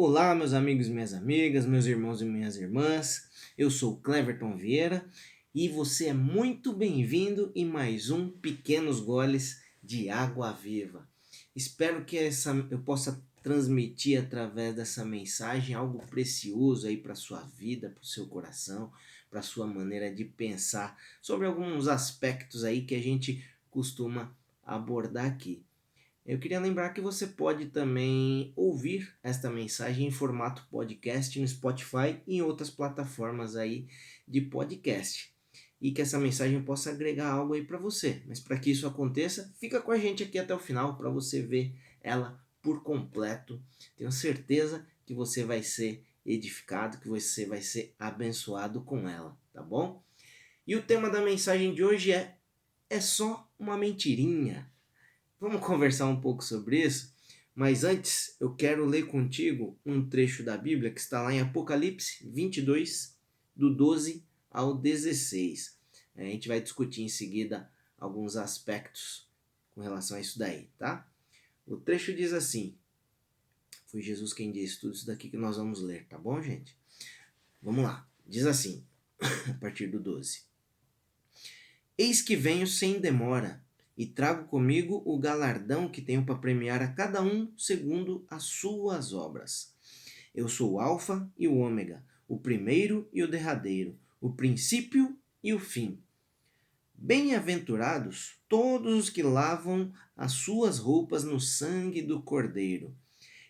Olá, meus amigos e minhas amigas, meus irmãos e minhas irmãs. Eu sou Cleverton Vieira e você é muito bem-vindo em mais um Pequenos Goles de Água Viva. Espero que essa, eu possa transmitir através dessa mensagem algo precioso aí para sua vida, para o seu coração, para sua maneira de pensar sobre alguns aspectos aí que a gente costuma abordar aqui. Eu queria lembrar que você pode também ouvir esta mensagem em formato podcast no Spotify e em outras plataformas aí de podcast. E que essa mensagem possa agregar algo aí para você. Mas para que isso aconteça, fica com a gente aqui até o final para você ver ela por completo. Tenho certeza que você vai ser edificado, que você vai ser abençoado com ela, tá bom? E o tema da mensagem de hoje é é só uma mentirinha. Vamos conversar um pouco sobre isso, mas antes eu quero ler contigo um trecho da Bíblia que está lá em Apocalipse 22, do 12 ao 16. A gente vai discutir em seguida alguns aspectos com relação a isso daí, tá? O trecho diz assim: Foi Jesus quem disse tudo isso daqui que nós vamos ler, tá bom, gente? Vamos lá. Diz assim, a partir do 12: Eis que venho sem demora e trago comigo o galardão que tenho para premiar a cada um segundo as suas obras. Eu sou o Alfa e o Ômega, o primeiro e o derradeiro, o princípio e o fim. Bem-aventurados todos os que lavam as suas roupas no sangue do Cordeiro,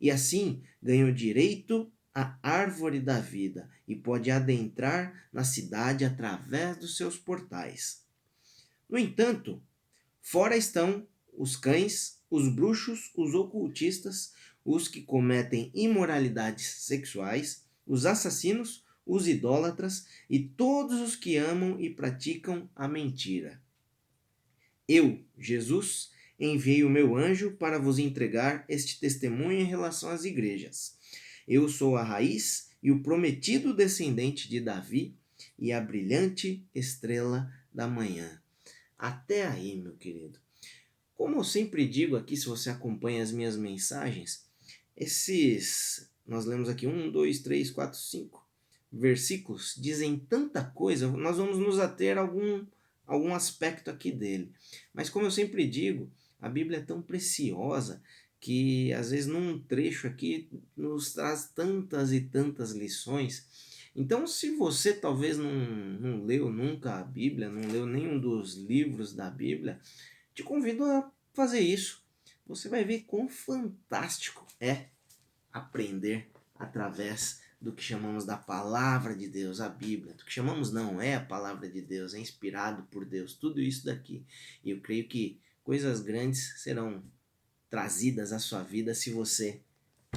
e assim ganham direito à árvore da vida e pode adentrar na cidade através dos seus portais. No entanto, Fora estão os cães, os bruxos, os ocultistas, os que cometem imoralidades sexuais, os assassinos, os idólatras e todos os que amam e praticam a mentira. Eu, Jesus, enviei o meu anjo para vos entregar este testemunho em relação às igrejas. Eu sou a raiz e o prometido descendente de Davi e a brilhante estrela da manhã. Até aí, meu querido. Como eu sempre digo aqui, se você acompanha as minhas mensagens, esses. Nós lemos aqui um, dois, três, quatro, cinco versículos dizem tanta coisa, nós vamos nos ater a algum, algum aspecto aqui dele. Mas como eu sempre digo, a Bíblia é tão preciosa que às vezes num trecho aqui nos traz tantas e tantas lições então, se você talvez não, não leu nunca a Bíblia, não leu nenhum dos livros da Bíblia, te convido a fazer isso. Você vai ver quão fantástico é aprender através do que chamamos da palavra de Deus, a Bíblia. Do que chamamos não é a palavra de Deus, é inspirado por Deus, tudo isso daqui. E eu creio que coisas grandes serão trazidas à sua vida se você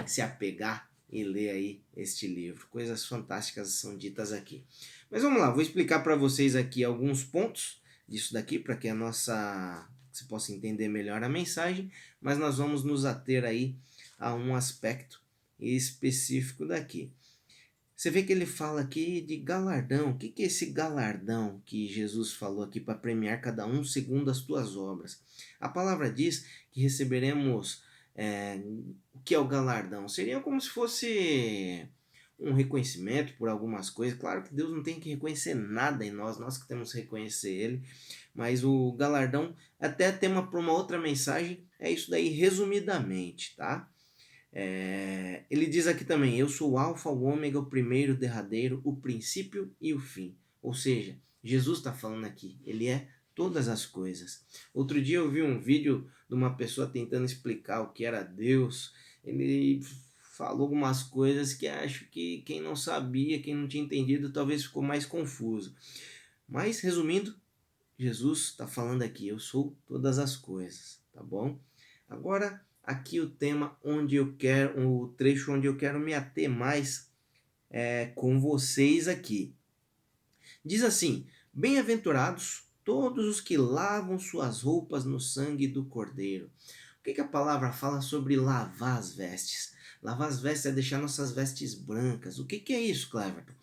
se apegar e ler aí este livro. Coisas fantásticas são ditas aqui. Mas vamos lá, vou explicar para vocês aqui alguns pontos disso daqui para que a nossa você possa entender melhor a mensagem, mas nós vamos nos ater aí a um aspecto específico daqui. Você vê que ele fala aqui de galardão. O que é esse galardão que Jesus falou aqui para premiar cada um segundo as tuas obras? A palavra diz que receberemos é, o que é o galardão? Seria como se fosse um reconhecimento por algumas coisas. Claro que Deus não tem que reconhecer nada em nós, nós que temos que reconhecer Ele. Mas o galardão, até tema para uma outra mensagem, é isso daí resumidamente, tá? É, ele diz aqui também: Eu sou o Alfa, o Ômega, o primeiro, o derradeiro, o princípio e o fim. Ou seja, Jesus está falando aqui, ele é todas as coisas. Outro dia eu vi um vídeo de uma pessoa tentando explicar o que era Deus. Ele falou algumas coisas que acho que quem não sabia, quem não tinha entendido, talvez ficou mais confuso. Mas resumindo, Jesus está falando aqui, eu sou todas as coisas, tá bom? Agora aqui o tema onde eu quero, o trecho onde eu quero me ater mais é, com vocês aqui. Diz assim: Bem-aventurados todos os que lavam suas roupas no sangue do Cordeiro. O que, que a palavra fala sobre lavar as vestes? Lavar as vestes é deixar nossas vestes brancas. O que, que é isso, Cleverton?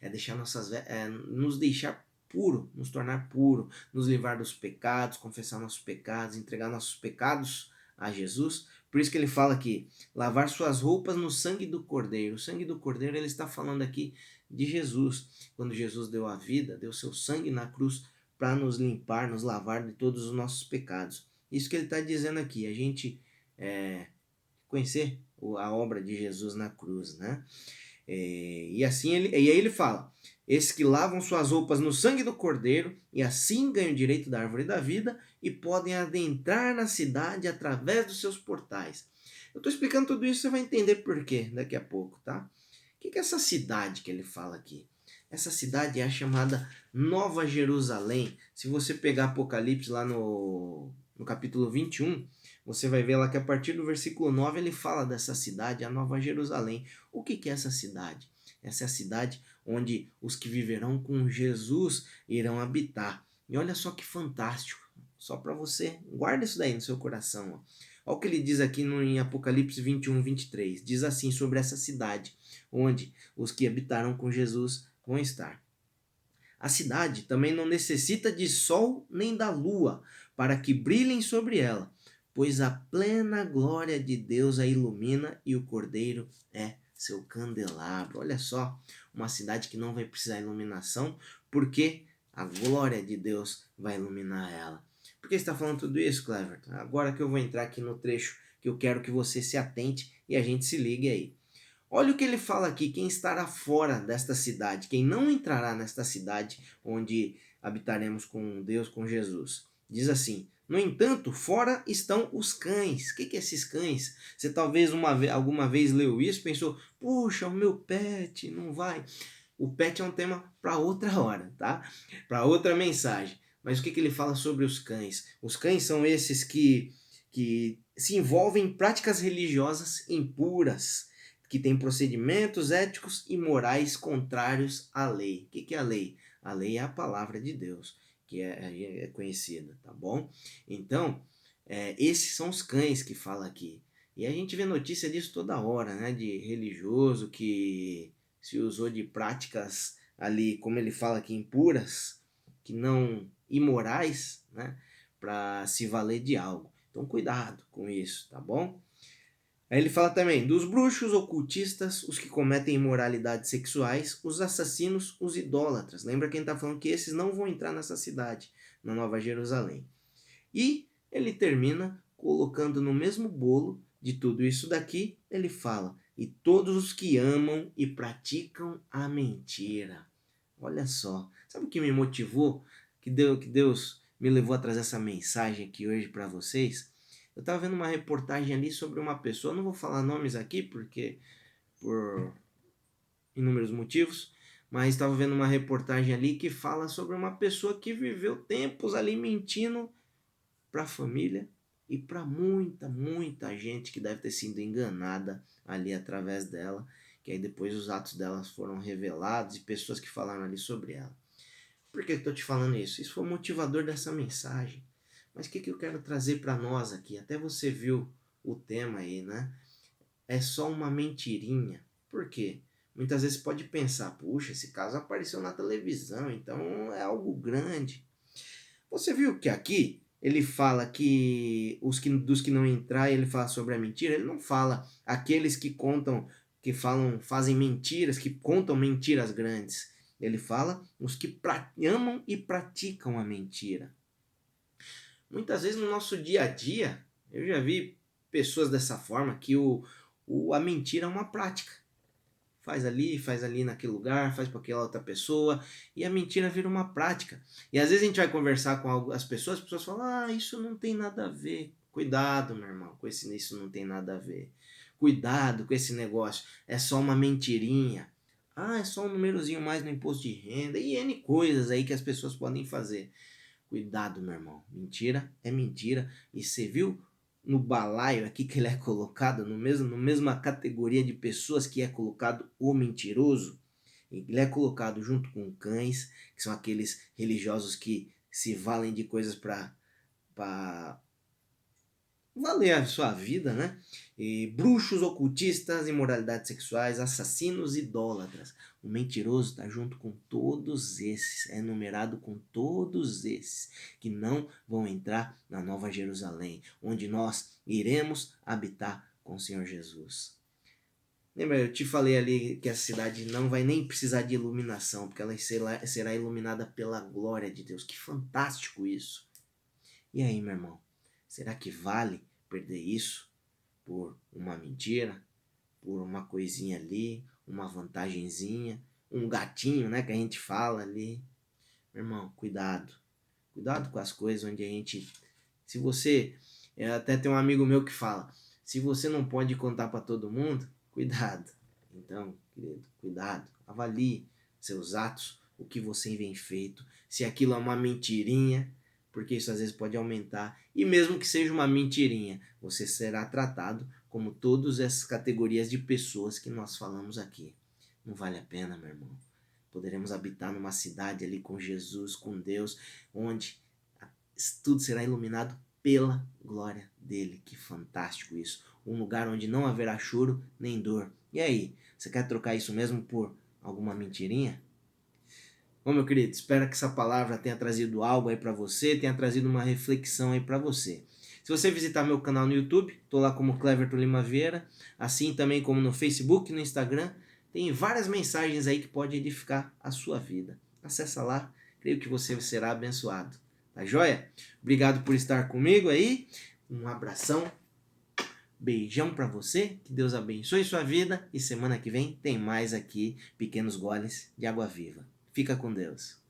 É deixar nossas é, nos deixar puro, nos tornar puro, nos livrar dos pecados, confessar nossos pecados, entregar nossos pecados a Jesus, Por isso que ele fala aqui, lavar suas roupas no sangue do cordeiro. O sangue do cordeiro, ele está falando aqui de Jesus. Quando Jesus deu a vida, deu seu sangue na cruz para nos limpar, nos lavar de todos os nossos pecados. Isso que ele está dizendo aqui, a gente é, conhecer a obra de Jesus na cruz, né? É, e assim ele, e aí ele fala: esses que lavam suas roupas no sangue do cordeiro e assim ganham o direito da árvore da vida e podem adentrar na cidade através dos seus portais. Eu estou explicando tudo isso, você vai entender por quê daqui a pouco, tá? O que é essa cidade que ele fala aqui? Essa cidade é a chamada Nova Jerusalém. Se você pegar Apocalipse lá no, no capítulo 21, você vai ver lá que a partir do versículo 9 ele fala dessa cidade, a Nova Jerusalém. O que, que é essa cidade? Essa é a cidade onde os que viverão com Jesus irão habitar. E olha só que fantástico. Só para você, guarda isso daí no seu coração. Ó. Olha o que ele diz aqui no, em Apocalipse 21, 23. Diz assim sobre essa cidade, onde os que habitaram com Jesus vão estar. A cidade também não necessita de sol nem da lua para que brilhem sobre ela, pois a plena glória de Deus a ilumina e o cordeiro é seu candelabro. Olha só, uma cidade que não vai precisar de iluminação, porque a glória de Deus vai iluminar ela. Por que está falando tudo isso, Cleverton? Agora que eu vou entrar aqui no trecho que eu quero que você se atente e a gente se ligue aí. Olha o que ele fala aqui: quem estará fora desta cidade, quem não entrará nesta cidade onde habitaremos com Deus, com Jesus. Diz assim: no entanto, fora estão os cães. O que, que é esses cães? Você talvez uma alguma vez leu isso pensou: puxa, o meu pet não vai. O pet é um tema para outra hora, tá? Para outra mensagem. Mas o que, que ele fala sobre os cães? Os cães são esses que, que se envolvem em práticas religiosas impuras, que têm procedimentos éticos e morais contrários à lei. O que, é a lei? A lei é a palavra de Deus que é, é conhecida, tá bom? Então, é, esses são os cães que fala aqui. E a gente vê notícia disso toda hora, né? De religioso que se usou de práticas ali, como ele fala aqui, impuras, que não imorais, né? Para se valer de algo. Então, cuidado com isso, tá bom? Aí ele fala também dos bruxos, ocultistas, os que cometem imoralidades sexuais, os assassinos, os idólatras. Lembra quem está falando que esses não vão entrar nessa cidade, na Nova Jerusalém. E ele termina colocando no mesmo bolo de tudo isso daqui, ele fala: e todos os que amam e praticam a mentira. Olha só, sabe o que me motivou? Que Deus, que Deus me levou a trazer essa mensagem aqui hoje para vocês? Eu estava vendo uma reportagem ali sobre uma pessoa, não vou falar nomes aqui porque por inúmeros motivos, mas estava vendo uma reportagem ali que fala sobre uma pessoa que viveu tempos ali mentindo para a família e para muita, muita gente que deve ter sido enganada ali através dela, que aí depois os atos delas foram revelados e pessoas que falaram ali sobre ela. Por que estou te falando isso? Isso foi o motivador dessa mensagem. Mas o que, que eu quero trazer para nós aqui? Até você viu o tema aí, né? É só uma mentirinha. Por quê? Muitas vezes pode pensar, puxa, esse caso apareceu na televisão, então é algo grande. Você viu que aqui ele fala que os que dos que não entrar, ele fala sobre a mentira, ele não fala aqueles que contam, que falam, fazem mentiras, que contam mentiras grandes. Ele fala os que amam e praticam a mentira. Muitas vezes no nosso dia a dia, eu já vi pessoas dessa forma que o, o, a mentira é uma prática. Faz ali, faz ali naquele lugar, faz para aquela outra pessoa, e a mentira vira uma prática. E às vezes a gente vai conversar com as pessoas, as pessoas falam: "Ah, isso não tem nada a ver". Cuidado, meu irmão, com esse isso não tem nada a ver. Cuidado com esse negócio, é só uma mentirinha. Ah, é só um númerozinho mais no imposto de renda e N coisas aí que as pessoas podem fazer. Cuidado, meu irmão. Mentira é mentira. E você viu no balaio aqui que ele é colocado, no mesmo, no mesma categoria de pessoas que é colocado o mentiroso? Ele é colocado junto com cães, que são aqueles religiosos que se valem de coisas para valer a sua vida, né? E bruxos, ocultistas, imoralidades sexuais, assassinos, idólatras. O mentiroso está junto com todos esses, é numerado com todos esses que não vão entrar na Nova Jerusalém, onde nós iremos habitar com o Senhor Jesus. Lembra, eu te falei ali que a cidade não vai nem precisar de iluminação, porque ela será, será iluminada pela glória de Deus. Que fantástico isso! E aí, meu irmão, será que vale perder isso por uma mentira, por uma coisinha ali, uma vantagenzinha, um gatinho, né, que a gente fala ali? Meu irmão, cuidado. Cuidado com as coisas onde a gente. Se você. Até tem um amigo meu que fala: se você não pode contar para todo mundo, Cuidado. Então, querido, cuidado. Avalie seus atos, o que você vem feito, se aquilo é uma mentirinha, porque isso às vezes pode aumentar. E mesmo que seja uma mentirinha, você será tratado como todas essas categorias de pessoas que nós falamos aqui. Não vale a pena, meu irmão. Poderemos habitar numa cidade ali com Jesus, com Deus, onde tudo será iluminado pela glória dele. Que fantástico isso. Um lugar onde não haverá choro nem dor. E aí, você quer trocar isso mesmo por alguma mentirinha? Bom, meu querido, espero que essa palavra tenha trazido algo aí para você, tenha trazido uma reflexão aí para você. Se você visitar meu canal no YouTube, tô lá como Cleverton Lima Vieira, assim também como no Facebook, no Instagram, tem várias mensagens aí que podem edificar a sua vida. Acesse lá, creio que você será abençoado. Tá joia? Obrigado por estar comigo aí. Um abração. Beijão para você. Que Deus abençoe sua vida. E semana que vem tem mais aqui Pequenos Goles de Água Viva. Fica com Deus.